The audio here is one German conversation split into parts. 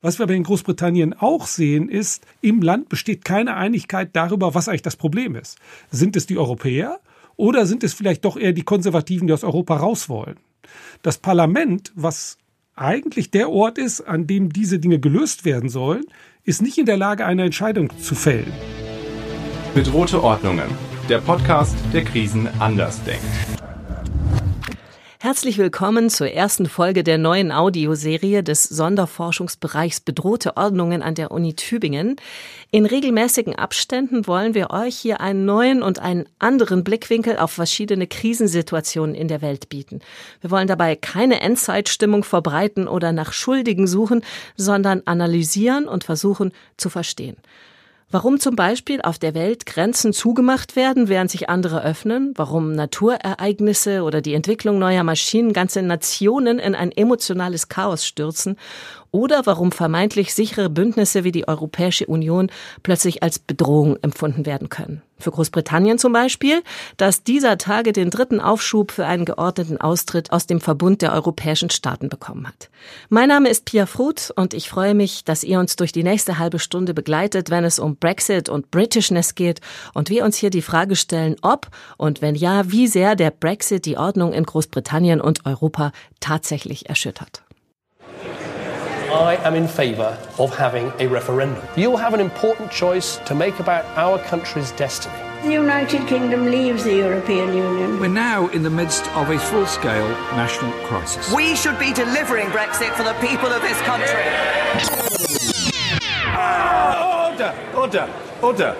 Was wir aber in Großbritannien auch sehen, ist, im Land besteht keine Einigkeit darüber, was eigentlich das Problem ist. Sind es die Europäer oder sind es vielleicht doch eher die Konservativen, die aus Europa raus wollen? Das Parlament, was eigentlich der Ort ist, an dem diese Dinge gelöst werden sollen, ist nicht in der Lage, eine Entscheidung zu fällen. Bedrohte Ordnungen. Der Podcast, der Krisen anders denkt. Herzlich willkommen zur ersten Folge der neuen Audioserie des Sonderforschungsbereichs Bedrohte Ordnungen an der Uni Tübingen. In regelmäßigen Abständen wollen wir euch hier einen neuen und einen anderen Blickwinkel auf verschiedene Krisensituationen in der Welt bieten. Wir wollen dabei keine Endzeitstimmung verbreiten oder nach Schuldigen suchen, sondern analysieren und versuchen zu verstehen. Warum zum Beispiel auf der Welt Grenzen zugemacht werden, während sich andere öffnen? Warum Naturereignisse oder die Entwicklung neuer Maschinen ganze Nationen in ein emotionales Chaos stürzen? Oder warum vermeintlich sichere Bündnisse wie die Europäische Union plötzlich als Bedrohung empfunden werden können. Für Großbritannien zum Beispiel, das dieser Tage den dritten Aufschub für einen geordneten Austritt aus dem Verbund der europäischen Staaten bekommen hat. Mein Name ist Pia Fruth und ich freue mich, dass ihr uns durch die nächste halbe Stunde begleitet, wenn es um Brexit und Britishness geht und wir uns hier die Frage stellen, ob und wenn ja, wie sehr der Brexit die Ordnung in Großbritannien und Europa tatsächlich erschüttert. I am in favour of having a referendum. You'll have an important choice to make about our country's destiny. The United Kingdom leaves the European Union. We're now in the midst of a full scale national crisis. We should be delivering Brexit for the people of this country. Order, order, order.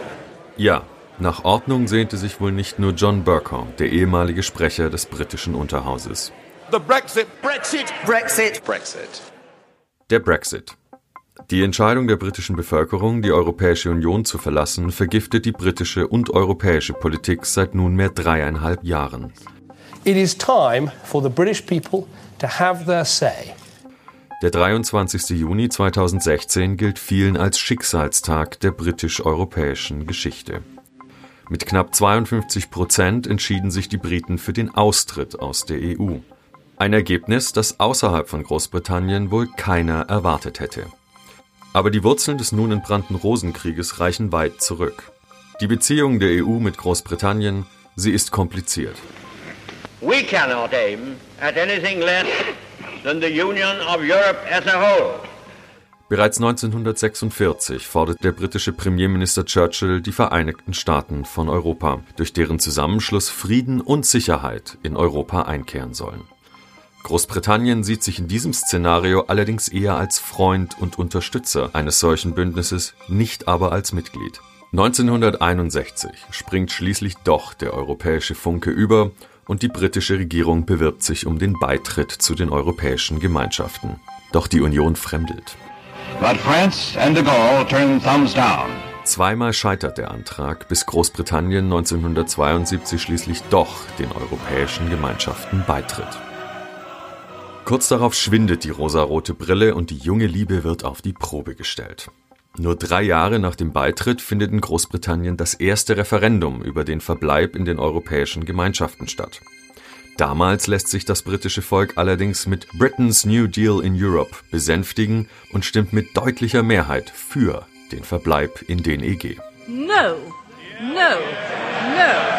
Ja, nach Ordnung sehnte sich wohl nicht nur John Burcombe, der ehemalige Sprecher des britischen Unterhauses. The Brexit. Brexit. Brexit. Brexit. Der Brexit. Die Entscheidung der britischen Bevölkerung, die Europäische Union zu verlassen, vergiftet die britische und europäische Politik seit nunmehr dreieinhalb Jahren. It is time for the British people to have their say. Der 23. Juni 2016 gilt vielen als Schicksalstag der britisch-europäischen Geschichte. Mit knapp 52 Prozent entschieden sich die Briten für den Austritt aus der EU. Ein Ergebnis, das außerhalb von Großbritannien wohl keiner erwartet hätte. Aber die Wurzeln des nun entbrannten Rosenkrieges reichen weit zurück. Die Beziehung der EU mit Großbritannien, sie ist kompliziert. We cannot aim at anything less than the union of Europe as a whole. Bereits 1946 fordert der britische Premierminister Churchill die Vereinigten Staaten von Europa, durch deren Zusammenschluss Frieden und Sicherheit in Europa einkehren sollen. Großbritannien sieht sich in diesem Szenario allerdings eher als Freund und Unterstützer eines solchen Bündnisses, nicht aber als Mitglied. 1961 springt schließlich doch der europäische Funke über und die britische Regierung bewirbt sich um den Beitritt zu den europäischen Gemeinschaften. Doch die Union fremdelt. Zweimal scheitert der Antrag, bis Großbritannien 1972 schließlich doch den europäischen Gemeinschaften beitritt. Kurz darauf schwindet die rosarote Brille und die junge Liebe wird auf die Probe gestellt. Nur drei Jahre nach dem Beitritt findet in Großbritannien das erste Referendum über den Verbleib in den europäischen Gemeinschaften statt. Damals lässt sich das britische Volk allerdings mit Britain's New Deal in Europe besänftigen und stimmt mit deutlicher Mehrheit für den Verbleib in den EG. No, no, no.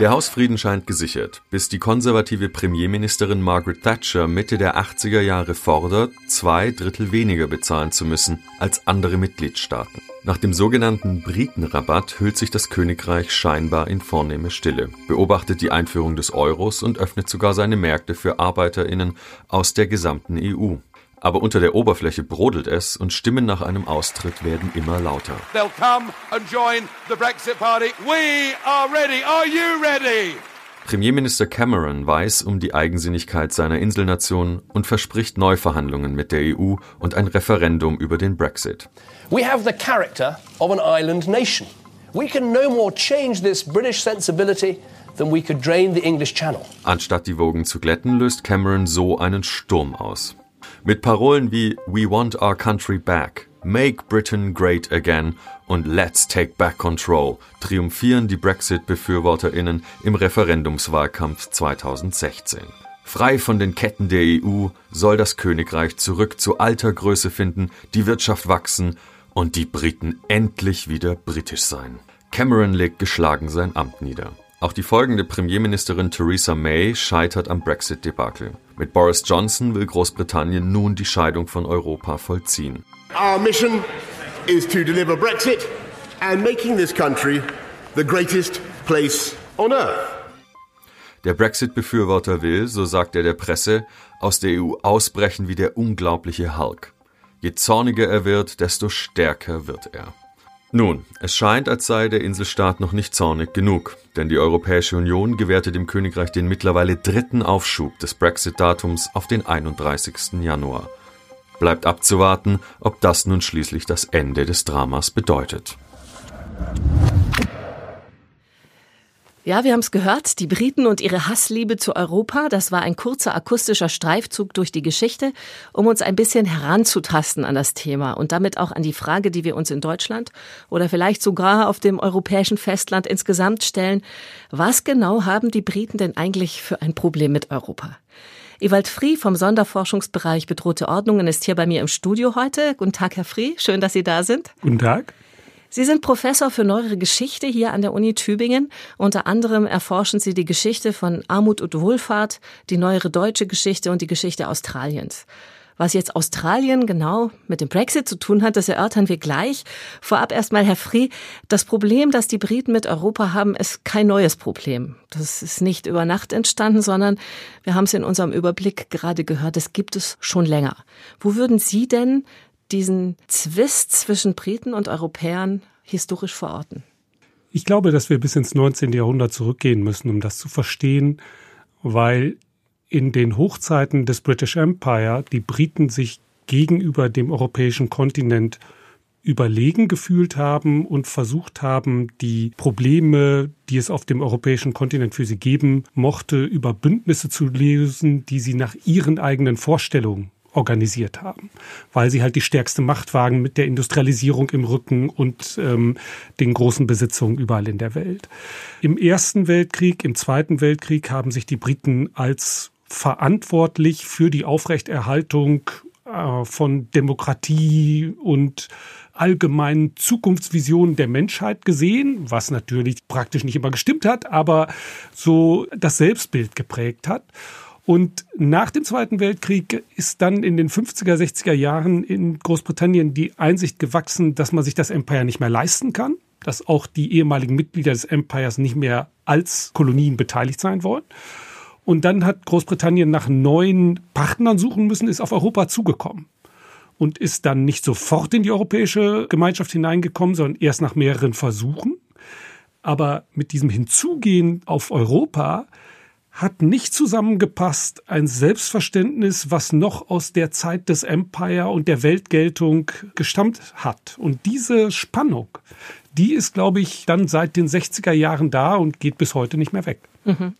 Der Hausfrieden scheint gesichert, bis die konservative Premierministerin Margaret Thatcher Mitte der 80er Jahre fordert, zwei Drittel weniger bezahlen zu müssen als andere Mitgliedstaaten. Nach dem sogenannten Britenrabatt hüllt sich das Königreich scheinbar in vornehme Stille, beobachtet die Einführung des Euros und öffnet sogar seine Märkte für Arbeiterinnen aus der gesamten EU. Aber unter der Oberfläche brodelt es und Stimmen nach einem Austritt werden immer lauter. They'll come and join the Brexit party. We are ready. Are you ready? Premierminister Cameron weiß um die Eigensinnigkeit seiner Inselnation und verspricht Neuverhandlungen mit der EU und ein Referendum über den Brexit. We have the character of an island nation. We can no more change this British sensibility than we could drain the English Channel. Anstatt die Wogen zu glätten, löst Cameron so einen Sturm aus. Mit Parolen wie We want our country back, Make Britain great again und Let's take back control triumphieren die Brexit-BefürworterInnen im Referendumswahlkampf 2016. Frei von den Ketten der EU soll das Königreich zurück zu alter Größe finden, die Wirtschaft wachsen und die Briten endlich wieder britisch sein. Cameron legt geschlagen sein Amt nieder. Auch die folgende Premierministerin Theresa May scheitert am Brexit-Debakel. Mit Boris Johnson will Großbritannien nun die Scheidung von Europa vollziehen. Our mission is to deliver Brexit and making this country the greatest place on earth. Der Brexit-Befürworter will, so sagt er der Presse, aus der EU ausbrechen wie der unglaubliche Hulk. Je zorniger er wird, desto stärker wird er. Nun, es scheint, als sei der Inselstaat noch nicht zornig genug, denn die Europäische Union gewährte dem Königreich den mittlerweile dritten Aufschub des Brexit-Datums auf den 31. Januar. Bleibt abzuwarten, ob das nun schließlich das Ende des Dramas bedeutet. Ja, wir haben es gehört, die Briten und ihre Hassliebe zu Europa, das war ein kurzer akustischer Streifzug durch die Geschichte, um uns ein bisschen heranzutasten an das Thema und damit auch an die Frage, die wir uns in Deutschland oder vielleicht sogar auf dem europäischen Festland insgesamt stellen, was genau haben die Briten denn eigentlich für ein Problem mit Europa? Ewald Frie vom Sonderforschungsbereich Bedrohte Ordnungen ist hier bei mir im Studio heute. Guten Tag, Herr Frie. Schön, dass Sie da sind. Guten Tag. Sie sind Professor für neuere Geschichte hier an der Uni Tübingen. Unter anderem erforschen Sie die Geschichte von Armut und Wohlfahrt, die neuere deutsche Geschichte und die Geschichte Australiens. Was jetzt Australien genau mit dem Brexit zu tun hat, das erörtern wir gleich. Vorab erstmal, Herr Free, das Problem, das die Briten mit Europa haben, ist kein neues Problem. Das ist nicht über Nacht entstanden, sondern wir haben es in unserem Überblick gerade gehört, es gibt es schon länger. Wo würden Sie denn diesen Zwist zwischen Briten und Europäern historisch verorten? Ich glaube, dass wir bis ins 19. Jahrhundert zurückgehen müssen, um das zu verstehen, weil in den Hochzeiten des British Empire die Briten sich gegenüber dem europäischen Kontinent überlegen gefühlt haben und versucht haben, die Probleme, die es auf dem europäischen Kontinent für sie geben mochte, über Bündnisse zu lösen, die sie nach ihren eigenen Vorstellungen organisiert haben, weil sie halt die stärkste Macht waren mit der Industrialisierung im Rücken und ähm, den großen Besitzungen überall in der Welt. Im Ersten Weltkrieg, im Zweiten Weltkrieg haben sich die Briten als verantwortlich für die Aufrechterhaltung äh, von Demokratie und allgemeinen Zukunftsvisionen der Menschheit gesehen, was natürlich praktisch nicht immer gestimmt hat, aber so das Selbstbild geprägt hat. Und nach dem Zweiten Weltkrieg ist dann in den 50er, 60er Jahren in Großbritannien die Einsicht gewachsen, dass man sich das Empire nicht mehr leisten kann, dass auch die ehemaligen Mitglieder des Empires nicht mehr als Kolonien beteiligt sein wollen. Und dann hat Großbritannien nach neuen Partnern suchen müssen, ist auf Europa zugekommen und ist dann nicht sofort in die europäische Gemeinschaft hineingekommen, sondern erst nach mehreren Versuchen. Aber mit diesem Hinzugehen auf Europa hat nicht zusammengepasst ein Selbstverständnis, was noch aus der Zeit des Empire und der Weltgeltung gestammt hat. Und diese Spannung, die ist, glaube ich, dann seit den 60er Jahren da und geht bis heute nicht mehr weg. Mhm.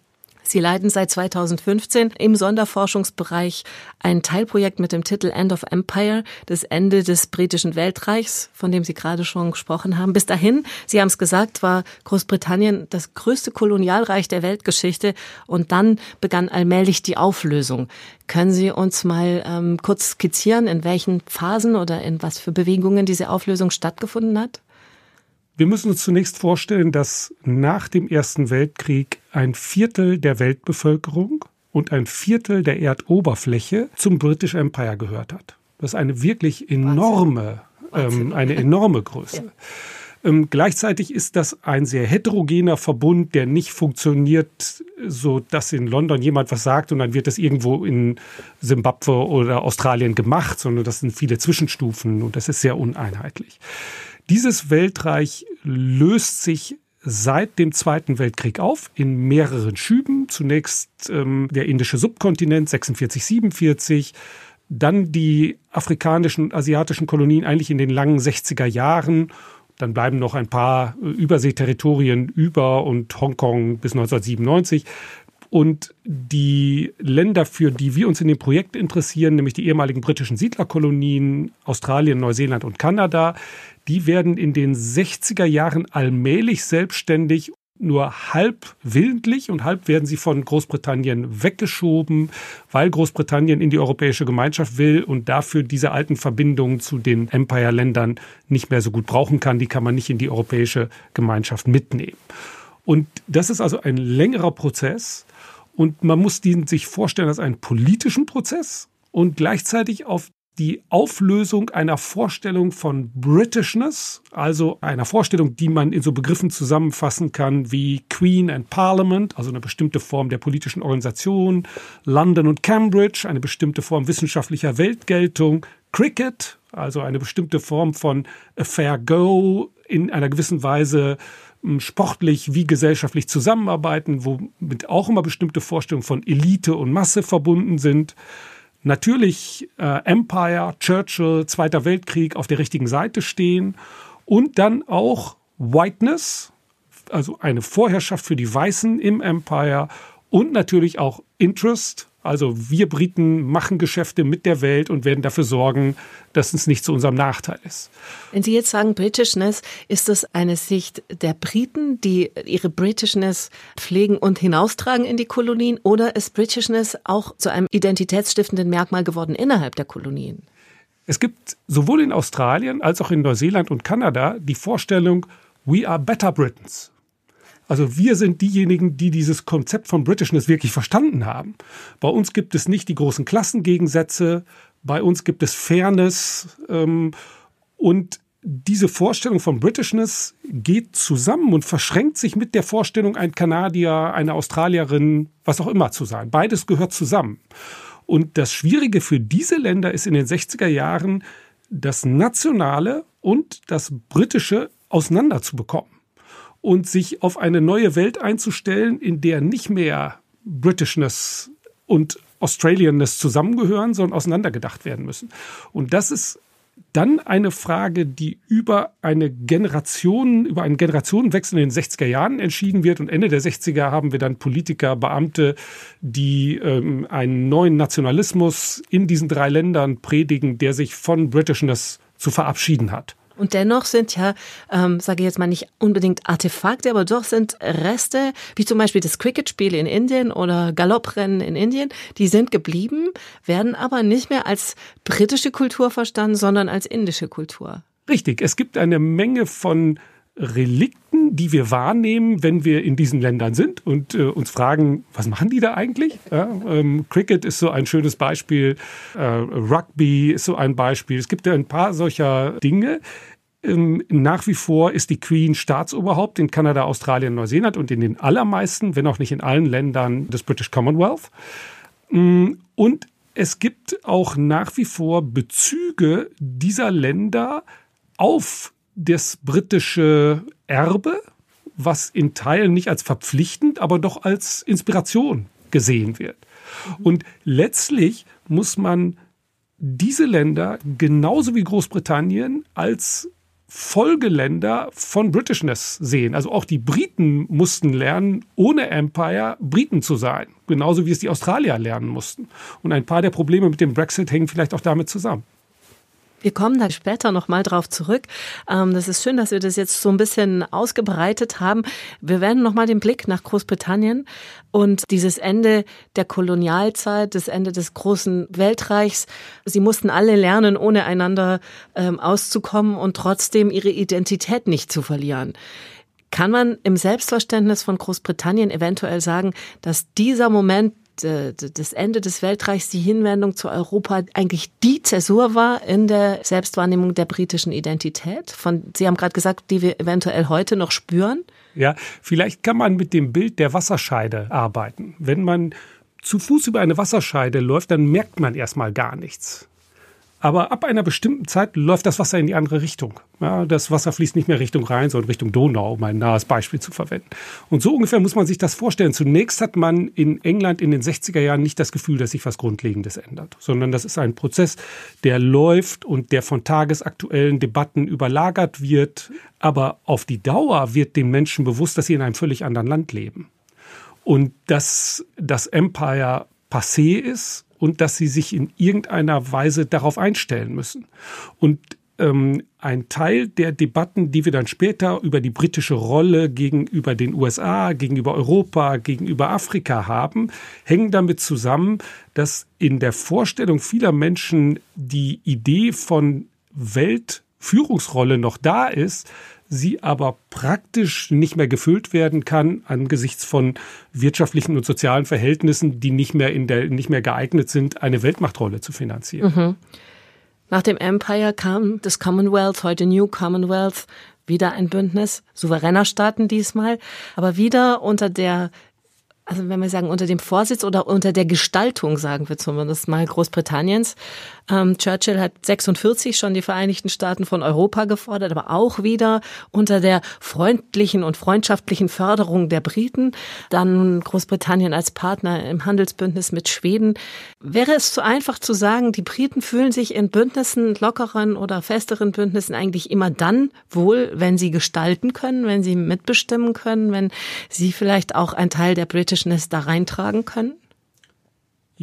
Sie leiten seit 2015 im Sonderforschungsbereich ein Teilprojekt mit dem Titel End of Empire, das Ende des britischen Weltreichs, von dem Sie gerade schon gesprochen haben. Bis dahin, Sie haben es gesagt, war Großbritannien das größte Kolonialreich der Weltgeschichte und dann begann allmählich die Auflösung. Können Sie uns mal ähm, kurz skizzieren, in welchen Phasen oder in was für Bewegungen diese Auflösung stattgefunden hat? Wir müssen uns zunächst vorstellen, dass nach dem Ersten Weltkrieg ein Viertel der Weltbevölkerung und ein Viertel der Erdoberfläche zum British Empire gehört hat. Das ist eine wirklich enorme, ähm, eine enorme Größe. Ja. Ähm, gleichzeitig ist das ein sehr heterogener Verbund, der nicht funktioniert, so dass in London jemand was sagt und dann wird das irgendwo in Simbabwe oder Australien gemacht, sondern das sind viele Zwischenstufen und das ist sehr uneinheitlich. Dieses Weltreich löst sich seit dem Zweiten Weltkrieg auf in mehreren Schüben. Zunächst ähm, der indische Subkontinent 46, 47, dann die afrikanischen und asiatischen Kolonien eigentlich in den langen 60er Jahren. Dann bleiben noch ein paar äh, Überseeterritorien über und Hongkong bis 1997. Und die Länder, für die wir uns in dem Projekt interessieren, nämlich die ehemaligen britischen Siedlerkolonien, Australien, Neuseeland und Kanada, die werden in den 60er Jahren allmählich selbstständig nur halb willentlich und halb werden sie von Großbritannien weggeschoben, weil Großbritannien in die europäische Gemeinschaft will und dafür diese alten Verbindungen zu den Empire-Ländern nicht mehr so gut brauchen kann. Die kann man nicht in die europäische Gemeinschaft mitnehmen. Und das ist also ein längerer Prozess und man muss den sich vorstellen als einen politischen Prozess und gleichzeitig auf die Auflösung einer Vorstellung von Britishness, also einer Vorstellung, die man in so Begriffen zusammenfassen kann wie Queen and Parliament, also eine bestimmte Form der politischen Organisation, London und Cambridge, eine bestimmte Form wissenschaftlicher Weltgeltung, Cricket, also eine bestimmte Form von a fair go, in einer gewissen Weise sportlich wie gesellschaftlich zusammenarbeiten, womit auch immer bestimmte Vorstellungen von Elite und Masse verbunden sind. Natürlich äh, Empire, Churchill, Zweiter Weltkrieg auf der richtigen Seite stehen und dann auch Whiteness, also eine Vorherrschaft für die Weißen im Empire und natürlich auch Interest, also wir Briten machen Geschäfte mit der Welt und werden dafür sorgen, dass es nicht zu unserem Nachteil ist. Wenn Sie jetzt sagen Britishness, ist das eine Sicht der Briten, die ihre Britishness pflegen und hinaustragen in die Kolonien, oder ist Britishness auch zu einem identitätsstiftenden Merkmal geworden innerhalb der Kolonien? Es gibt sowohl in Australien als auch in Neuseeland und Kanada die Vorstellung, we are better Britons. Also wir sind diejenigen, die dieses Konzept von Britishness wirklich verstanden haben. Bei uns gibt es nicht die großen Klassengegensätze, bei uns gibt es Fairness ähm, und diese Vorstellung von Britishness geht zusammen und verschränkt sich mit der Vorstellung, ein Kanadier, eine Australierin, was auch immer zu sein. Beides gehört zusammen. Und das Schwierige für diese Länder ist in den 60er Jahren, das Nationale und das Britische auseinanderzubekommen und sich auf eine neue Welt einzustellen, in der nicht mehr Britishness und Australianness zusammengehören, sondern auseinandergedacht werden müssen. Und das ist dann eine Frage, die über eine Generation, über einen Generationenwechsel in den 60er Jahren entschieden wird. Und Ende der 60er haben wir dann Politiker, Beamte, die ähm, einen neuen Nationalismus in diesen drei Ländern predigen, der sich von Britishness zu verabschieden hat. Und dennoch sind ja, ähm, sage ich jetzt mal nicht unbedingt Artefakte, aber doch sind Reste, wie zum Beispiel das Cricket-Spiel in Indien oder Galopprennen in Indien, die sind geblieben, werden aber nicht mehr als britische Kultur verstanden, sondern als indische Kultur. Richtig, es gibt eine Menge von Relikten, die wir wahrnehmen, wenn wir in diesen Ländern sind und äh, uns fragen, was machen die da eigentlich? Ja, ähm, Cricket ist so ein schönes Beispiel, äh, Rugby ist so ein Beispiel. Es gibt ja ein paar solcher Dinge. Ähm, nach wie vor ist die Queen Staatsoberhaupt in Kanada, Australien, Neuseeland und in den allermeisten, wenn auch nicht in allen Ländern des British Commonwealth. Mm, und es gibt auch nach wie vor Bezüge dieser Länder auf das britische Erbe, was in Teilen nicht als verpflichtend, aber doch als Inspiration gesehen wird. Und letztlich muss man diese Länder genauso wie Großbritannien als Folgeländer von Britishness sehen. Also auch die Briten mussten lernen, ohne Empire Briten zu sein. Genauso wie es die Australier lernen mussten. Und ein paar der Probleme mit dem Brexit hängen vielleicht auch damit zusammen. Wir kommen da später nochmal drauf zurück. Ähm, das ist schön, dass wir das jetzt so ein bisschen ausgebreitet haben. Wir werden nochmal den Blick nach Großbritannien und dieses Ende der Kolonialzeit, das Ende des großen Weltreichs. Sie mussten alle lernen, ohne einander ähm, auszukommen und trotzdem ihre Identität nicht zu verlieren. Kann man im Selbstverständnis von Großbritannien eventuell sagen, dass dieser Moment das Ende des Weltreichs, die Hinwendung zu Europa eigentlich die Zäsur war in der Selbstwahrnehmung der britischen Identität? Von, Sie haben gerade gesagt, die wir eventuell heute noch spüren. Ja, vielleicht kann man mit dem Bild der Wasserscheide arbeiten. Wenn man zu Fuß über eine Wasserscheide läuft, dann merkt man erstmal gar nichts. Aber ab einer bestimmten Zeit läuft das Wasser in die andere Richtung. Ja, das Wasser fließt nicht mehr Richtung Rhein, sondern Richtung Donau, um ein nahes Beispiel zu verwenden. Und so ungefähr muss man sich das vorstellen. Zunächst hat man in England in den 60er Jahren nicht das Gefühl, dass sich was Grundlegendes ändert, sondern das ist ein Prozess, der läuft und der von tagesaktuellen Debatten überlagert wird. Aber auf die Dauer wird den Menschen bewusst, dass sie in einem völlig anderen Land leben. Und dass das Empire passé ist und dass sie sich in irgendeiner Weise darauf einstellen müssen. Und ähm, ein Teil der Debatten, die wir dann später über die britische Rolle gegenüber den USA, gegenüber Europa, gegenüber Afrika haben, hängen damit zusammen, dass in der Vorstellung vieler Menschen die Idee von Weltführungsrolle noch da ist, sie aber praktisch nicht mehr gefüllt werden kann angesichts von wirtschaftlichen und sozialen Verhältnissen, die nicht mehr in der nicht mehr geeignet sind, eine Weltmachtrolle zu finanzieren. Mhm. Nach dem Empire kam das Commonwealth, heute New Commonwealth, wieder ein Bündnis souveräner Staaten diesmal, aber wieder unter der also wenn wir sagen, unter dem Vorsitz oder unter der Gestaltung, sagen wir zumindest mal Großbritanniens. Ähm, Churchill hat 46 schon die Vereinigten Staaten von Europa gefordert, aber auch wieder unter der freundlichen und freundschaftlichen Förderung der Briten. Dann Großbritannien als Partner im Handelsbündnis mit Schweden. Wäre es zu einfach zu sagen, die Briten fühlen sich in Bündnissen, lockeren oder festeren Bündnissen eigentlich immer dann wohl, wenn sie gestalten können, wenn sie mitbestimmen können, wenn sie vielleicht auch ein Teil der British Britishness da reintragen können?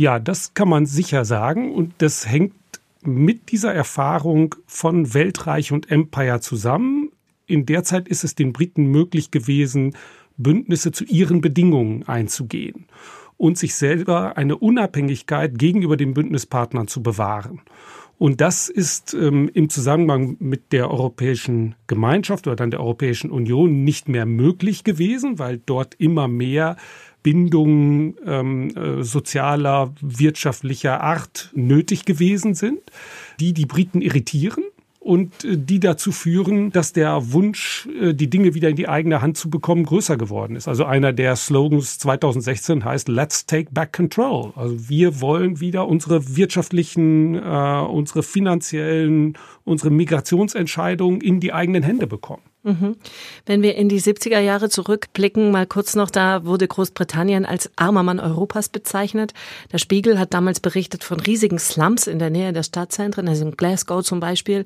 Ja, das kann man sicher sagen und das hängt mit dieser Erfahrung von Weltreich und Empire zusammen. In der Zeit ist es den Briten möglich gewesen, Bündnisse zu ihren Bedingungen einzugehen und sich selber eine Unabhängigkeit gegenüber den Bündnispartnern zu bewahren. Und das ist ähm, im Zusammenhang mit der Europäischen Gemeinschaft oder dann der Europäischen Union nicht mehr möglich gewesen, weil dort immer mehr Bindungen ähm, äh, sozialer, wirtschaftlicher Art nötig gewesen sind, die die Briten irritieren und äh, die dazu führen, dass der Wunsch, äh, die Dinge wieder in die eigene Hand zu bekommen, größer geworden ist. Also einer der Slogans 2016 heißt Let's take back control. Also wir wollen wieder unsere wirtschaftlichen, äh, unsere finanziellen, unsere Migrationsentscheidungen in die eigenen Hände bekommen. Mhm. Wenn wir in die 70er Jahre zurückblicken, mal kurz noch, da wurde Großbritannien als armer Mann Europas bezeichnet. Der Spiegel hat damals berichtet von riesigen Slums in der Nähe der Stadtzentren, also in Glasgow zum Beispiel.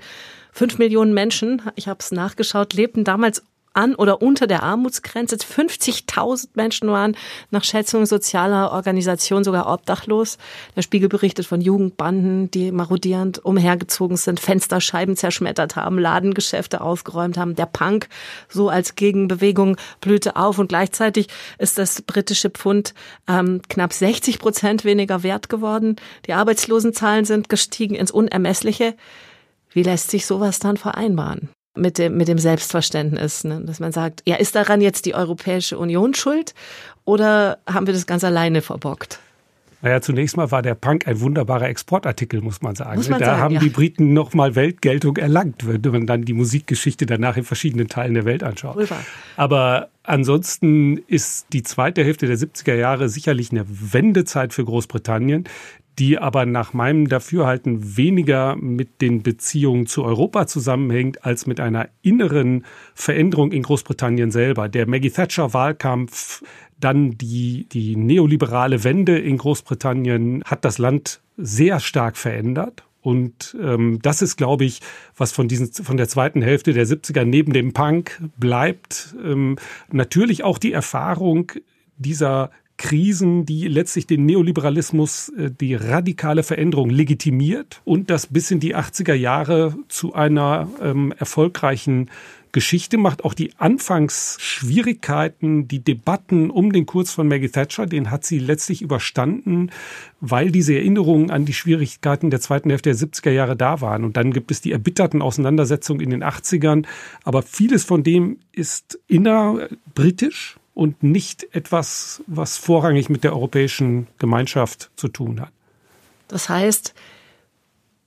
Fünf Millionen Menschen, ich habe es nachgeschaut, lebten damals an oder unter der Armutsgrenze. 50.000 Menschen waren nach Schätzungen sozialer Organisationen sogar obdachlos. Der Spiegel berichtet von Jugendbanden, die marodierend umhergezogen sind, Fensterscheiben zerschmettert haben, Ladengeschäfte aufgeräumt haben. Der Punk so als Gegenbewegung blühte auf und gleichzeitig ist das britische Pfund ähm, knapp 60 Prozent weniger wert geworden. Die Arbeitslosenzahlen sind gestiegen ins Unermessliche. Wie lässt sich sowas dann vereinbaren? Mit dem, mit dem Selbstverständnis, ne? dass man sagt, ja, ist daran jetzt die Europäische Union schuld oder haben wir das ganz alleine verbockt? Naja, zunächst mal war der Punk ein wunderbarer Exportartikel, muss man sagen. Muss man da sagen, haben ja. die Briten nochmal Weltgeltung erlangt, wenn man dann die Musikgeschichte danach in verschiedenen Teilen der Welt anschaut. Wohl wahr. Aber ansonsten ist die zweite Hälfte der 70er Jahre sicherlich eine Wendezeit für Großbritannien, die aber nach meinem Dafürhalten weniger mit den Beziehungen zu Europa zusammenhängt, als mit einer inneren Veränderung in Großbritannien selber. Der Maggie Thatcher Wahlkampf, dann die, die neoliberale Wende in Großbritannien hat das Land sehr stark verändert. Und ähm, das ist, glaube ich, was von, diesen, von der zweiten Hälfte der 70er neben dem Punk bleibt. Ähm, natürlich auch die Erfahrung dieser Krisen, die letztlich den Neoliberalismus, äh, die radikale Veränderung legitimiert und das bis in die 80er Jahre zu einer ähm, erfolgreichen Geschichte macht. Auch die Anfangsschwierigkeiten, die Debatten um den Kurs von Maggie Thatcher, den hat sie letztlich überstanden, weil diese Erinnerungen an die Schwierigkeiten der zweiten Hälfte der 70er Jahre da waren. Und dann gibt es die erbitterten Auseinandersetzungen in den 80ern. Aber vieles von dem ist innerbritisch und nicht etwas, was vorrangig mit der europäischen Gemeinschaft zu tun hat. Das heißt,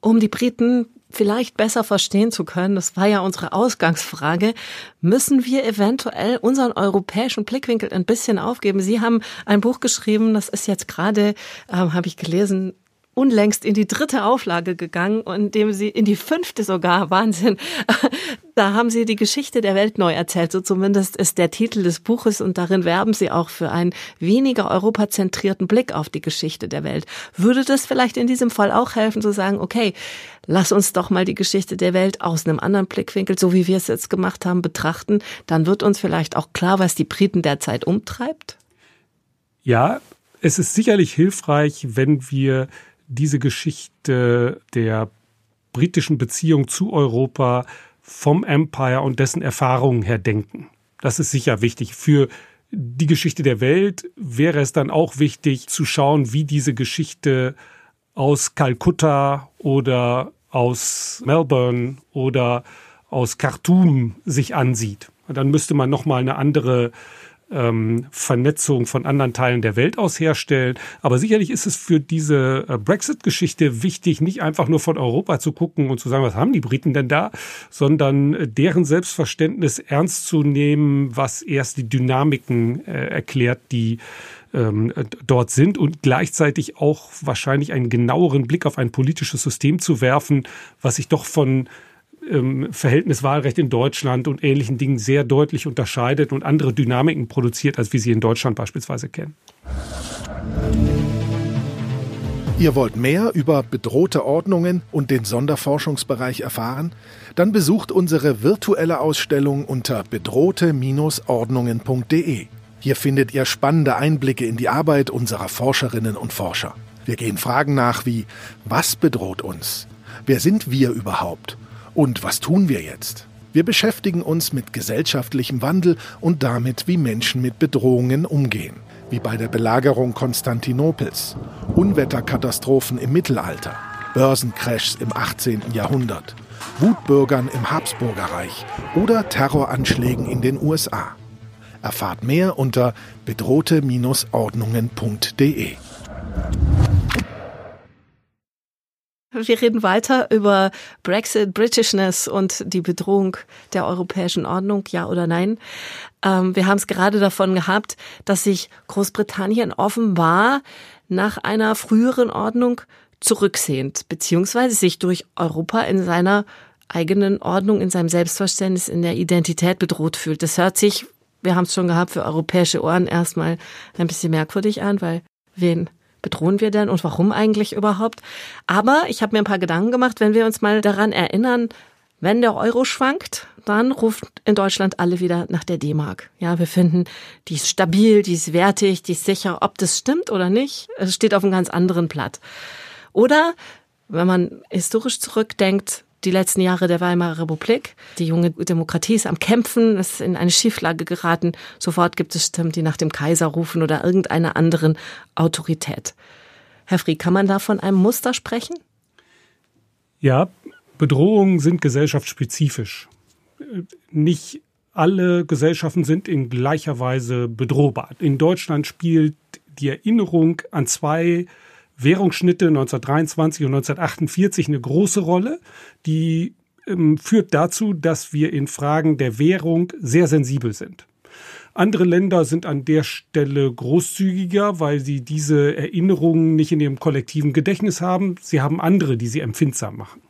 um die Briten vielleicht besser verstehen zu können, das war ja unsere Ausgangsfrage, müssen wir eventuell unseren europäischen Blickwinkel ein bisschen aufgeben. Sie haben ein Buch geschrieben, das ist jetzt gerade, ähm, habe ich gelesen, unlängst in die dritte Auflage gegangen und indem sie in die fünfte sogar, Wahnsinn, da haben sie die Geschichte der Welt neu erzählt. So zumindest ist der Titel des Buches und darin werben sie auch für einen weniger europazentrierten Blick auf die Geschichte der Welt. Würde das vielleicht in diesem Fall auch helfen zu sagen, okay, lass uns doch mal die Geschichte der Welt aus einem anderen Blickwinkel, so wie wir es jetzt gemacht haben, betrachten. Dann wird uns vielleicht auch klar, was die Briten derzeit umtreibt. Ja, es ist sicherlich hilfreich, wenn wir diese Geschichte der britischen Beziehung zu Europa vom Empire und dessen Erfahrungen her denken. Das ist sicher wichtig. Für die Geschichte der Welt wäre es dann auch wichtig zu schauen, wie diese Geschichte aus Kalkutta oder aus Melbourne oder aus Khartoum sich ansieht. dann müsste man nochmal eine andere ähm, Vernetzung von anderen Teilen der Welt aus herstellen. Aber sicherlich ist es für diese äh, Brexit-Geschichte wichtig, nicht einfach nur von Europa zu gucken und zu sagen, was haben die Briten denn da, sondern äh, deren Selbstverständnis ernst zu nehmen, was erst die Dynamiken äh, erklärt, die ähm, dort sind und gleichzeitig auch wahrscheinlich einen genaueren Blick auf ein politisches System zu werfen, was sich doch von ähm, Verhältnis Wahlrecht in Deutschland und ähnlichen Dingen sehr deutlich unterscheidet und andere Dynamiken produziert, als wir sie in Deutschland beispielsweise kennen. Ihr wollt mehr über bedrohte Ordnungen und den Sonderforschungsbereich erfahren? Dann besucht unsere virtuelle Ausstellung unter bedrohte-ordnungen.de. Hier findet ihr spannende Einblicke in die Arbeit unserer Forscherinnen und Forscher. Wir gehen Fragen nach wie, was bedroht uns? Wer sind wir überhaupt? Und was tun wir jetzt? Wir beschäftigen uns mit gesellschaftlichem Wandel und damit, wie Menschen mit Bedrohungen umgehen, wie bei der Belagerung Konstantinopels, Unwetterkatastrophen im Mittelalter, Börsencrashs im 18. Jahrhundert, Wutbürgern im Habsburgerreich oder Terroranschlägen in den USA. Erfahrt mehr unter bedrohte-ordnungen.de. Wir reden weiter über Brexit, Britishness und die Bedrohung der europäischen Ordnung, ja oder nein. Ähm, wir haben es gerade davon gehabt, dass sich Großbritannien offenbar nach einer früheren Ordnung zurücksehnt, beziehungsweise sich durch Europa in seiner eigenen Ordnung, in seinem Selbstverständnis, in der Identität bedroht fühlt. Das hört sich, wir haben es schon gehabt, für europäische Ohren erstmal ein bisschen merkwürdig an, weil wen bedrohen wir denn und warum eigentlich überhaupt? Aber ich habe mir ein paar Gedanken gemacht, wenn wir uns mal daran erinnern, wenn der Euro schwankt, dann ruft in Deutschland alle wieder nach der D-Mark. Ja, wir finden, die ist stabil, die ist wertig, die ist sicher. Ob das stimmt oder nicht, es steht auf einem ganz anderen Blatt. Oder wenn man historisch zurückdenkt, die letzten Jahre der Weimarer Republik. Die junge Demokratie ist am Kämpfen, ist in eine Schieflage geraten. Sofort gibt es Stimmen, die nach dem Kaiser rufen oder irgendeiner anderen Autorität. Herr Fried, kann man da von einem Muster sprechen? Ja, Bedrohungen sind gesellschaftsspezifisch. Nicht alle Gesellschaften sind in gleicher Weise bedrohbar. In Deutschland spielt die Erinnerung an zwei Währungsschnitte 1923 und 1948 eine große Rolle. Die ähm, führt dazu, dass wir in Fragen der Währung sehr sensibel sind. Andere Länder sind an der Stelle großzügiger, weil sie diese Erinnerungen nicht in ihrem kollektiven Gedächtnis haben. Sie haben andere, die sie empfindsam machen.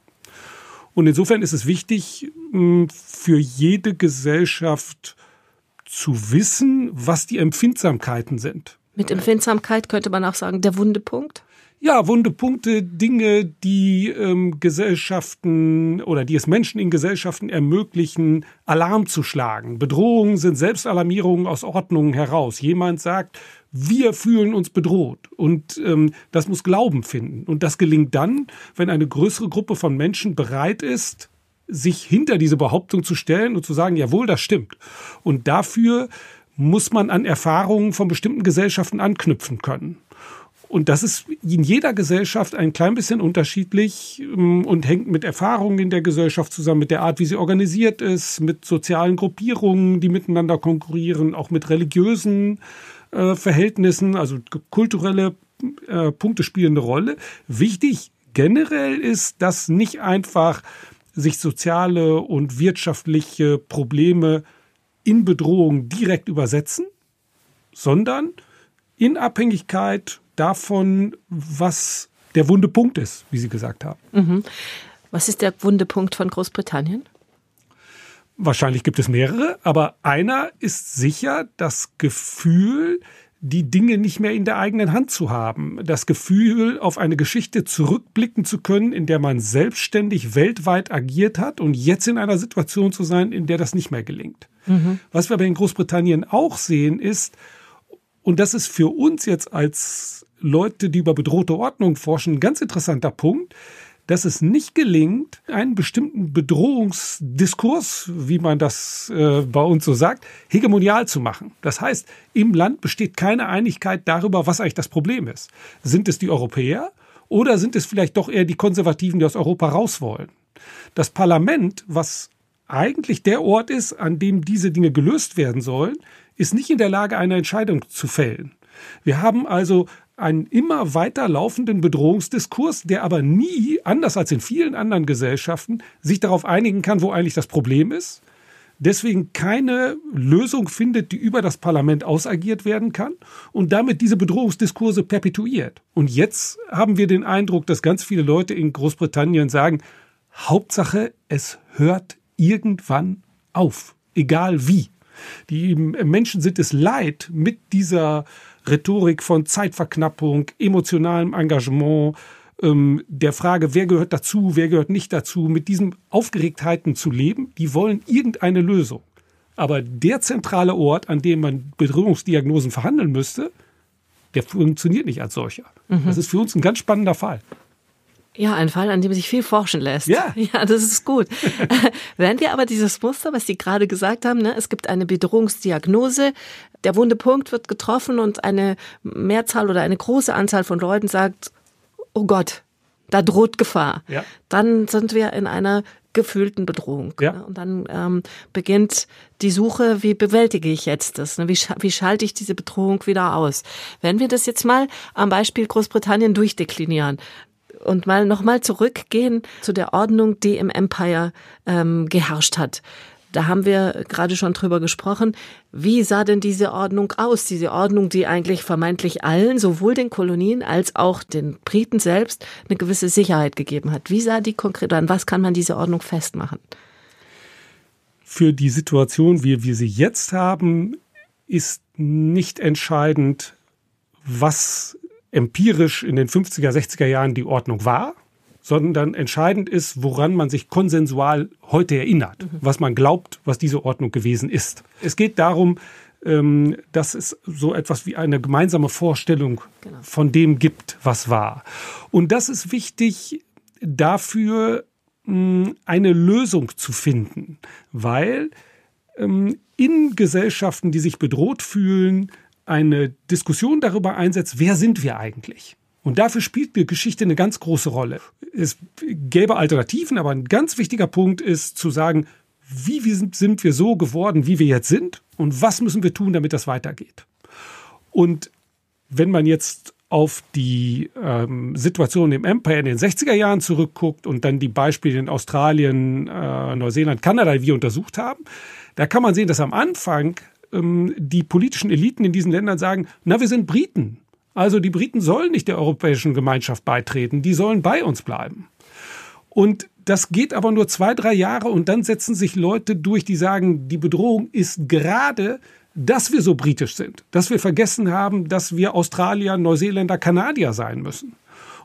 Und insofern ist es wichtig, ähm, für jede Gesellschaft zu wissen, was die Empfindsamkeiten sind. Mit Empfindsamkeit könnte man auch sagen, der Wundepunkt? Ja, wunde Punkte, Dinge, die ähm, Gesellschaften oder die es Menschen in Gesellschaften ermöglichen, Alarm zu schlagen. Bedrohungen sind Selbstalarmierungen aus Ordnungen heraus. Jemand sagt, wir fühlen uns bedroht. Und ähm, das muss Glauben finden. Und das gelingt dann, wenn eine größere Gruppe von Menschen bereit ist, sich hinter diese Behauptung zu stellen und zu sagen, jawohl, das stimmt. Und dafür muss man an Erfahrungen von bestimmten Gesellschaften anknüpfen können. Und das ist in jeder Gesellschaft ein klein bisschen unterschiedlich ähm, und hängt mit Erfahrungen in der Gesellschaft zusammen, mit der Art, wie sie organisiert ist, mit sozialen Gruppierungen, die miteinander konkurrieren, auch mit religiösen äh, Verhältnissen, also kulturelle äh, Punkte spielen eine Rolle. Wichtig generell ist, dass nicht einfach sich soziale und wirtschaftliche Probleme in Bedrohung direkt übersetzen, sondern in Abhängigkeit davon, was der wunde Punkt ist, wie Sie gesagt haben. Mhm. Was ist der wunde Punkt von Großbritannien? Wahrscheinlich gibt es mehrere, aber einer ist sicher das Gefühl, die Dinge nicht mehr in der eigenen Hand zu haben. Das Gefühl, auf eine Geschichte zurückblicken zu können, in der man selbstständig weltweit agiert hat und jetzt in einer Situation zu sein, in der das nicht mehr gelingt. Mhm. Was wir aber in Großbritannien auch sehen, ist, und das ist für uns jetzt als Leute, die über bedrohte Ordnung forschen, ein ganz interessanter Punkt, dass es nicht gelingt, einen bestimmten Bedrohungsdiskurs, wie man das äh, bei uns so sagt, hegemonial zu machen. Das heißt, im Land besteht keine Einigkeit darüber, was eigentlich das Problem ist. Sind es die Europäer oder sind es vielleicht doch eher die Konservativen, die aus Europa raus wollen? Das Parlament, was eigentlich der Ort ist, an dem diese Dinge gelöst werden sollen, ist nicht in der Lage, eine Entscheidung zu fällen. Wir haben also einen immer weiter laufenden Bedrohungsdiskurs, der aber nie, anders als in vielen anderen Gesellschaften, sich darauf einigen kann, wo eigentlich das Problem ist. Deswegen keine Lösung findet, die über das Parlament ausagiert werden kann und damit diese Bedrohungsdiskurse perpetuiert. Und jetzt haben wir den Eindruck, dass ganz viele Leute in Großbritannien sagen, Hauptsache, es hört irgendwann auf, egal wie. Die Menschen sind es leid, mit dieser Rhetorik von Zeitverknappung, emotionalem Engagement, ähm, der Frage, wer gehört dazu, wer gehört nicht dazu, mit diesen Aufgeregtheiten zu leben, die wollen irgendeine Lösung. Aber der zentrale Ort, an dem man Bedrohungsdiagnosen verhandeln müsste, der funktioniert nicht als solcher. Mhm. Das ist für uns ein ganz spannender Fall. Ja, ein Fall, an dem sich viel forschen lässt. Ja. Ja, das ist gut. Während wir aber dieses Muster, was Sie gerade gesagt haben, ne, es gibt eine Bedrohungsdiagnose, der wunde Punkt wird getroffen und eine Mehrzahl oder eine große Anzahl von Leuten sagt, oh Gott, da droht Gefahr. Ja. Dann sind wir in einer gefühlten Bedrohung. Ja. Ne? Und dann ähm, beginnt die Suche, wie bewältige ich jetzt das? Ne? Wie, wie schalte ich diese Bedrohung wieder aus? Wenn wir das jetzt mal am Beispiel Großbritannien durchdeklinieren, und mal nochmal zurückgehen zu der Ordnung, die im Empire ähm, geherrscht hat. Da haben wir gerade schon drüber gesprochen. Wie sah denn diese Ordnung aus? Diese Ordnung, die eigentlich vermeintlich allen, sowohl den Kolonien als auch den Briten selbst, eine gewisse Sicherheit gegeben hat. Wie sah die konkret an? Was kann man diese Ordnung festmachen? Für die Situation, wie wir sie jetzt haben, ist nicht entscheidend, was empirisch in den 50er, 60er Jahren die Ordnung war, sondern entscheidend ist, woran man sich konsensual heute erinnert, mhm. was man glaubt, was diese Ordnung gewesen ist. Es geht darum, ähm, dass es so etwas wie eine gemeinsame Vorstellung genau. von dem gibt, was war. Und das ist wichtig dafür, eine Lösung zu finden, weil ähm, in Gesellschaften, die sich bedroht fühlen, eine Diskussion darüber einsetzt, wer sind wir eigentlich? Und dafür spielt die Geschichte eine ganz große Rolle. Es gäbe Alternativen, aber ein ganz wichtiger Punkt ist zu sagen, wie sind wir so geworden, wie wir jetzt sind und was müssen wir tun, damit das weitergeht. Und wenn man jetzt auf die ähm, Situation im Empire in den 60er Jahren zurückguckt und dann die Beispiele in Australien, äh, Neuseeland, Kanada, die wir untersucht haben, da kann man sehen, dass am Anfang ähm, die politischen Eliten in diesen Ländern sagen, na, wir sind Briten. Also die Briten sollen nicht der Europäischen Gemeinschaft beitreten, die sollen bei uns bleiben. Und das geht aber nur zwei, drei Jahre und dann setzen sich Leute durch, die sagen, die Bedrohung ist gerade, dass wir so britisch sind, dass wir vergessen haben, dass wir Australier, Neuseeländer, Kanadier sein müssen.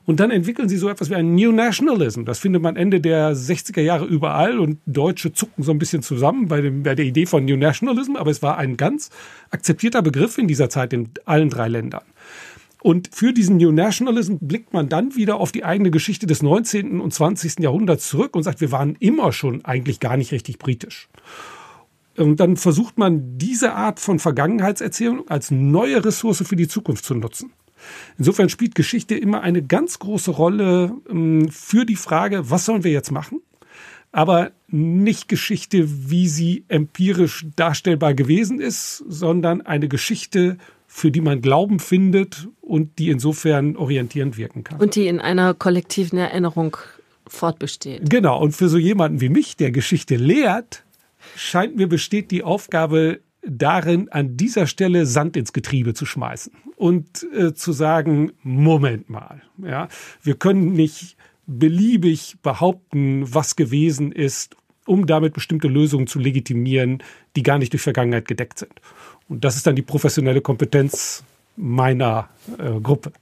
Und dann entwickeln sie so etwas wie ein New Nationalism. Das findet man Ende der 60er Jahre überall und Deutsche zucken so ein bisschen zusammen bei, dem, bei der Idee von New Nationalism, aber es war ein ganz akzeptierter Begriff in dieser Zeit in allen drei Ländern. Und für diesen New Nationalism blickt man dann wieder auf die eigene Geschichte des 19. und 20. Jahrhunderts zurück und sagt, wir waren immer schon eigentlich gar nicht richtig britisch. Und dann versucht man diese Art von Vergangenheitserzählung als neue Ressource für die Zukunft zu nutzen. Insofern spielt Geschichte immer eine ganz große Rolle ähm, für die Frage, was sollen wir jetzt machen? Aber nicht Geschichte, wie sie empirisch darstellbar gewesen ist, sondern eine Geschichte, für die man Glauben findet und die insofern orientierend wirken kann. Und die in einer kollektiven Erinnerung fortbesteht. Genau, und für so jemanden wie mich, der Geschichte lehrt, scheint mir besteht die Aufgabe darin, an dieser Stelle Sand ins Getriebe zu schmeißen und äh, zu sagen, Moment mal, ja, wir können nicht beliebig behaupten, was gewesen ist, um damit bestimmte Lösungen zu legitimieren, die gar nicht durch Vergangenheit gedeckt sind. Und das ist dann die professionelle Kompetenz meiner äh, Gruppe.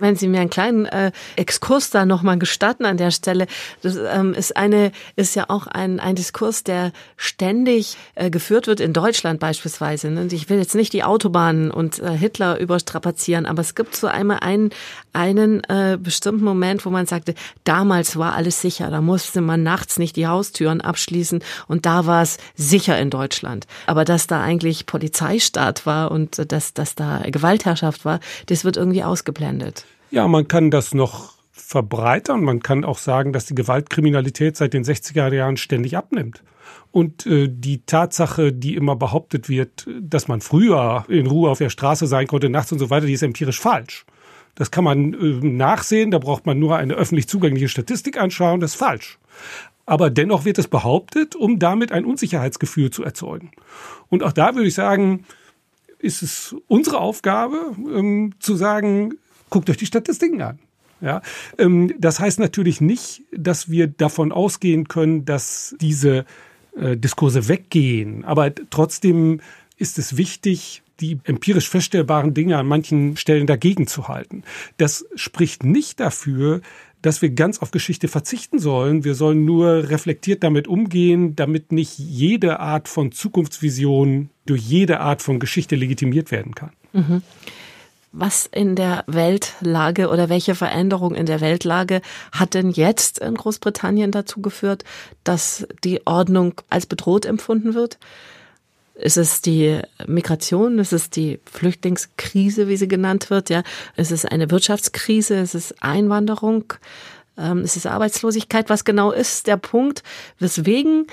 Wenn Sie mir einen kleinen äh, Exkurs da nochmal gestatten an der Stelle, das ähm, ist eine, ist ja auch ein, ein Diskurs, der ständig äh, geführt wird in Deutschland beispielsweise. Ne? Und ich will jetzt nicht die Autobahnen und äh, Hitler überstrapazieren, aber es gibt so einmal einen, einen äh, bestimmten Moment, wo man sagte, damals war alles sicher, da musste man nachts nicht die Haustüren abschließen und da war es sicher in Deutschland. Aber dass da eigentlich Polizeistaat war und äh, dass, dass da Gewaltherrschaft war, das wird irgendwie ausgeblendet. Ja, man kann das noch verbreitern. Man kann auch sagen, dass die Gewaltkriminalität seit den 60er Jahren ständig abnimmt. Und äh, die Tatsache, die immer behauptet wird, dass man früher in Ruhe auf der Straße sein konnte, nachts und so weiter, die ist empirisch falsch. Das kann man äh, nachsehen, da braucht man nur eine öffentlich zugängliche Statistik anschauen, das ist falsch. Aber dennoch wird es behauptet, um damit ein Unsicherheitsgefühl zu erzeugen. Und auch da würde ich sagen, ist es unsere Aufgabe, ähm, zu sagen, Guckt euch die Statistiken an. Ja, ähm, das heißt natürlich nicht, dass wir davon ausgehen können, dass diese äh, Diskurse weggehen. Aber trotzdem ist es wichtig, die empirisch feststellbaren Dinge an manchen Stellen dagegen zu halten. Das spricht nicht dafür, dass wir ganz auf Geschichte verzichten sollen. Wir sollen nur reflektiert damit umgehen, damit nicht jede Art von Zukunftsvision durch jede Art von Geschichte legitimiert werden kann. Mhm was in der Weltlage oder welche Veränderung in der Weltlage hat denn jetzt in Großbritannien dazu geführt, dass die Ordnung als bedroht empfunden wird? Ist es die Migration? Ist es die Flüchtlingskrise, wie sie genannt wird? Ja, ist es eine Wirtschaftskrise? Ist es Einwanderung? Ähm, ist es Arbeitslosigkeit? Was genau ist der Punkt, weswegen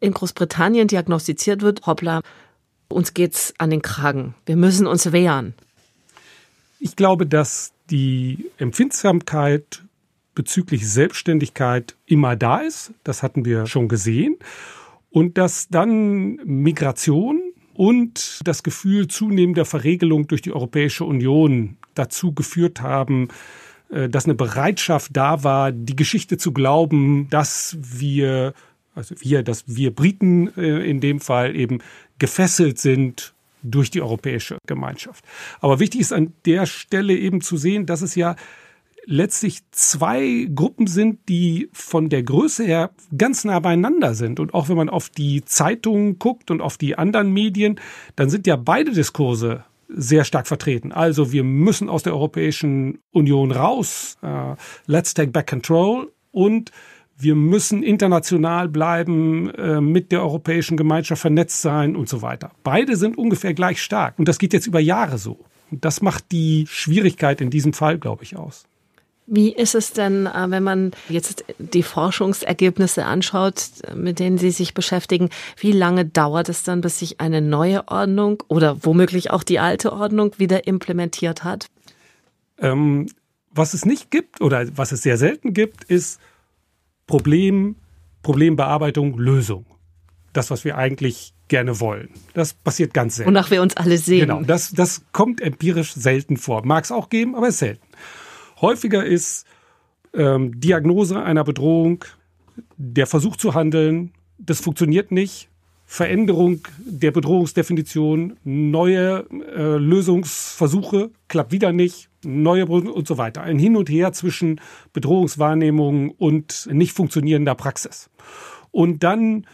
in Großbritannien diagnostiziert wird, hoppla, uns geht's an den Kragen. Wir müssen uns wehren. Ich glaube, dass die Empfindsamkeit bezüglich Selbstständigkeit immer da ist. Das hatten wir schon gesehen. Und dass dann Migration und das Gefühl zunehmender Verregelung durch die Europäische Union dazu geführt haben, äh, dass eine Bereitschaft da war, die Geschichte zu glauben, dass wir, also wir, dass wir Briten äh, in dem Fall eben gefesselt sind durch die europäische Gemeinschaft. Aber wichtig ist an der Stelle eben zu sehen, dass es ja letztlich zwei Gruppen sind, die von der Größe her ganz nah beieinander sind. Und auch wenn man auf die Zeitungen guckt und auf die anderen Medien, dann sind ja beide Diskurse sehr stark vertreten. Also wir müssen aus der Europäischen Union raus. Uh, let's take back control. Und wir müssen international bleiben, äh, mit der europäischen Gemeinschaft vernetzt sein und so weiter. Beide sind ungefähr gleich stark und das geht jetzt über Jahre so. Und das macht die Schwierigkeit in diesem Fall, glaube ich, aus. Wie ist es denn, äh, wenn man jetzt die Forschungsergebnisse anschaut, mit denen Sie sich beschäftigen? Wie lange dauert es dann, bis sich eine neue Ordnung oder womöglich auch die alte Ordnung wieder implementiert hat? Ähm, was es nicht gibt oder was es sehr selten gibt, ist Problem, Problembearbeitung, Lösung. Das, was wir eigentlich gerne wollen. Das passiert ganz selten. Wonach wir uns alle sehen. Genau, das, das kommt empirisch selten vor. Mag es auch geben, aber ist selten. Häufiger ist ähm, Diagnose einer Bedrohung, der Versuch zu handeln, das funktioniert nicht, Veränderung der Bedrohungsdefinition, neue äh, Lösungsversuche, klappt wieder nicht, neue und so weiter. Ein Hin und Her zwischen Bedrohungswahrnehmung und nicht funktionierender Praxis. Und dann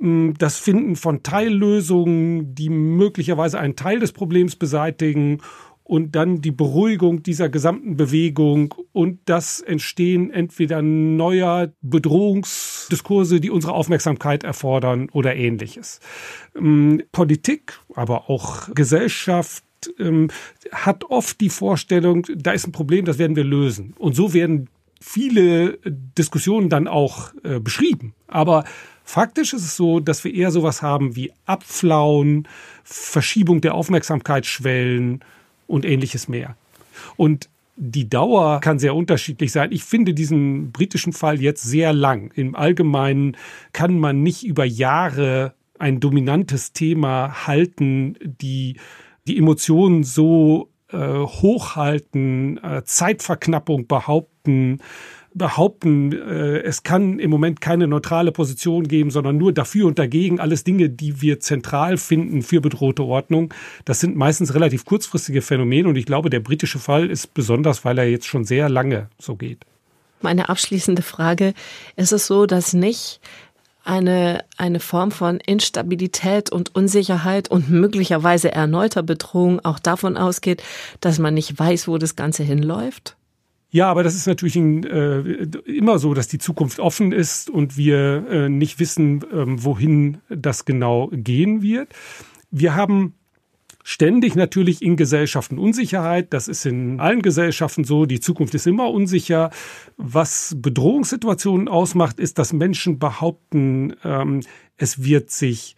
hm, das Finden von Teillösungen, die möglicherweise einen Teil des Problems beseitigen und dann die Beruhigung dieser gesamten Bewegung und das Entstehen entweder neuer Bedrohungsdiskurse, die unsere Aufmerksamkeit erfordern oder ähnliches. Hm, Politik, aber auch Gesellschaft ähm, hat oft die Vorstellung, da ist ein Problem, das werden wir lösen. Und so werden viele Diskussionen dann auch äh, beschrieben. Aber faktisch ist es so, dass wir eher sowas haben wie Abflauen, Verschiebung der Aufmerksamkeitsschwellen und ähnliches mehr. Und die Dauer kann sehr unterschiedlich sein. Ich finde diesen britischen Fall jetzt sehr lang. Im Allgemeinen kann man nicht über Jahre ein dominantes Thema halten, die die Emotionen so äh, hochhalten, äh, Zeitverknappung behaupten, behaupten, äh, es kann im Moment keine neutrale Position geben, sondern nur dafür und dagegen, alles Dinge, die wir zentral finden für bedrohte Ordnung, das sind meistens relativ kurzfristige Phänomene und ich glaube, der britische Fall ist besonders, weil er jetzt schon sehr lange so geht. Meine abschließende Frage, ist es so, dass nicht eine, eine Form von Instabilität und Unsicherheit und möglicherweise erneuter Bedrohung auch davon ausgeht, dass man nicht weiß, wo das Ganze hinläuft? Ja, aber das ist natürlich ein, äh, immer so, dass die Zukunft offen ist und wir äh, nicht wissen, ähm, wohin das genau gehen wird. Wir haben ständig natürlich in Gesellschaften Unsicherheit. Das ist in allen Gesellschaften so. Die Zukunft ist immer unsicher. Was Bedrohungssituationen ausmacht, ist, dass Menschen behaupten, ähm, es wird sich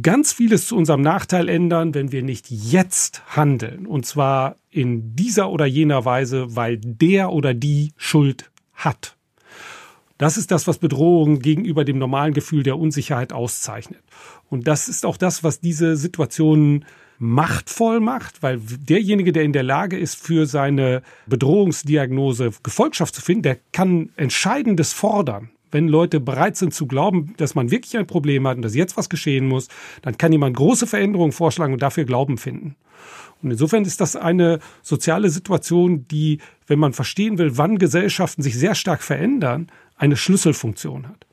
ganz vieles zu unserem Nachteil ändern, wenn wir nicht jetzt handeln. Und zwar in dieser oder jener Weise, weil der oder die Schuld hat. Das ist das, was Bedrohung gegenüber dem normalen Gefühl der Unsicherheit auszeichnet. Und das ist auch das, was diese Situationen machtvoll macht, weil derjenige, der in der Lage ist, für seine Bedrohungsdiagnose Gefolgschaft zu finden, der kann Entscheidendes fordern. Wenn Leute bereit sind zu glauben, dass man wirklich ein Problem hat und dass jetzt was geschehen muss, dann kann jemand große Veränderungen vorschlagen und dafür Glauben finden. Und insofern ist das eine soziale Situation, die, wenn man verstehen will, wann Gesellschaften sich sehr stark verändern, eine Schlüsselfunktion hat.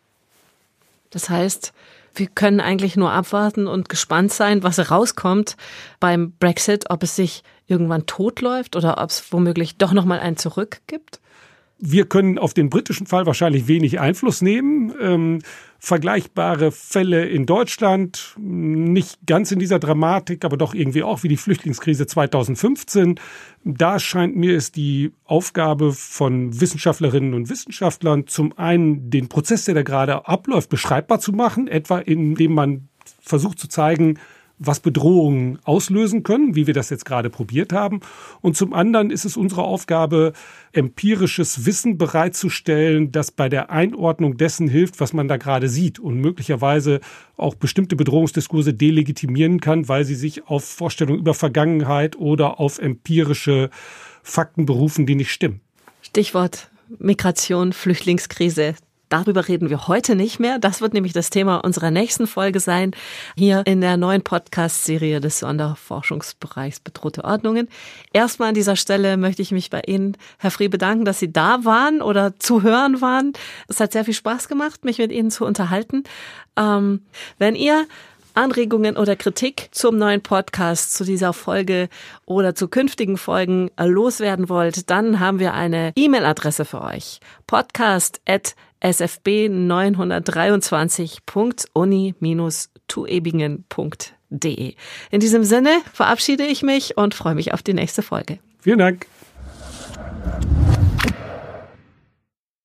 Das heißt, wir können eigentlich nur abwarten und gespannt sein, was rauskommt beim Brexit, ob es sich irgendwann totläuft oder ob es womöglich doch noch mal ein Zurück gibt. Wir können auf den britischen Fall wahrscheinlich wenig Einfluss nehmen. Ähm, vergleichbare Fälle in Deutschland, nicht ganz in dieser Dramatik, aber doch irgendwie auch wie die Flüchtlingskrise 2015. Da scheint mir es die Aufgabe von Wissenschaftlerinnen und Wissenschaftlern, zum einen den Prozess, der da gerade abläuft, beschreibbar zu machen, etwa indem man versucht zu zeigen, was Bedrohungen auslösen können, wie wir das jetzt gerade probiert haben. Und zum anderen ist es unsere Aufgabe, empirisches Wissen bereitzustellen, das bei der Einordnung dessen hilft, was man da gerade sieht und möglicherweise auch bestimmte Bedrohungsdiskurse delegitimieren kann, weil sie sich auf Vorstellungen über Vergangenheit oder auf empirische Fakten berufen, die nicht stimmen. Stichwort Migration, Flüchtlingskrise. Darüber reden wir heute nicht mehr. Das wird nämlich das Thema unserer nächsten Folge sein, hier in der neuen Podcast-Serie des Sonderforschungsbereichs Bedrohte Ordnungen. Erstmal an dieser Stelle möchte ich mich bei Ihnen, Herr Free, bedanken, dass Sie da waren oder zu hören waren. Es hat sehr viel Spaß gemacht, mich mit Ihnen zu unterhalten. Ähm, wenn ihr Anregungen oder Kritik zum neuen Podcast, zu dieser Folge oder zu künftigen Folgen loswerden wollt, dann haben wir eine E-Mail-Adresse für euch. Podcast at sfb923.uni-tuebingen.de. In diesem Sinne verabschiede ich mich und freue mich auf die nächste Folge. Vielen Dank.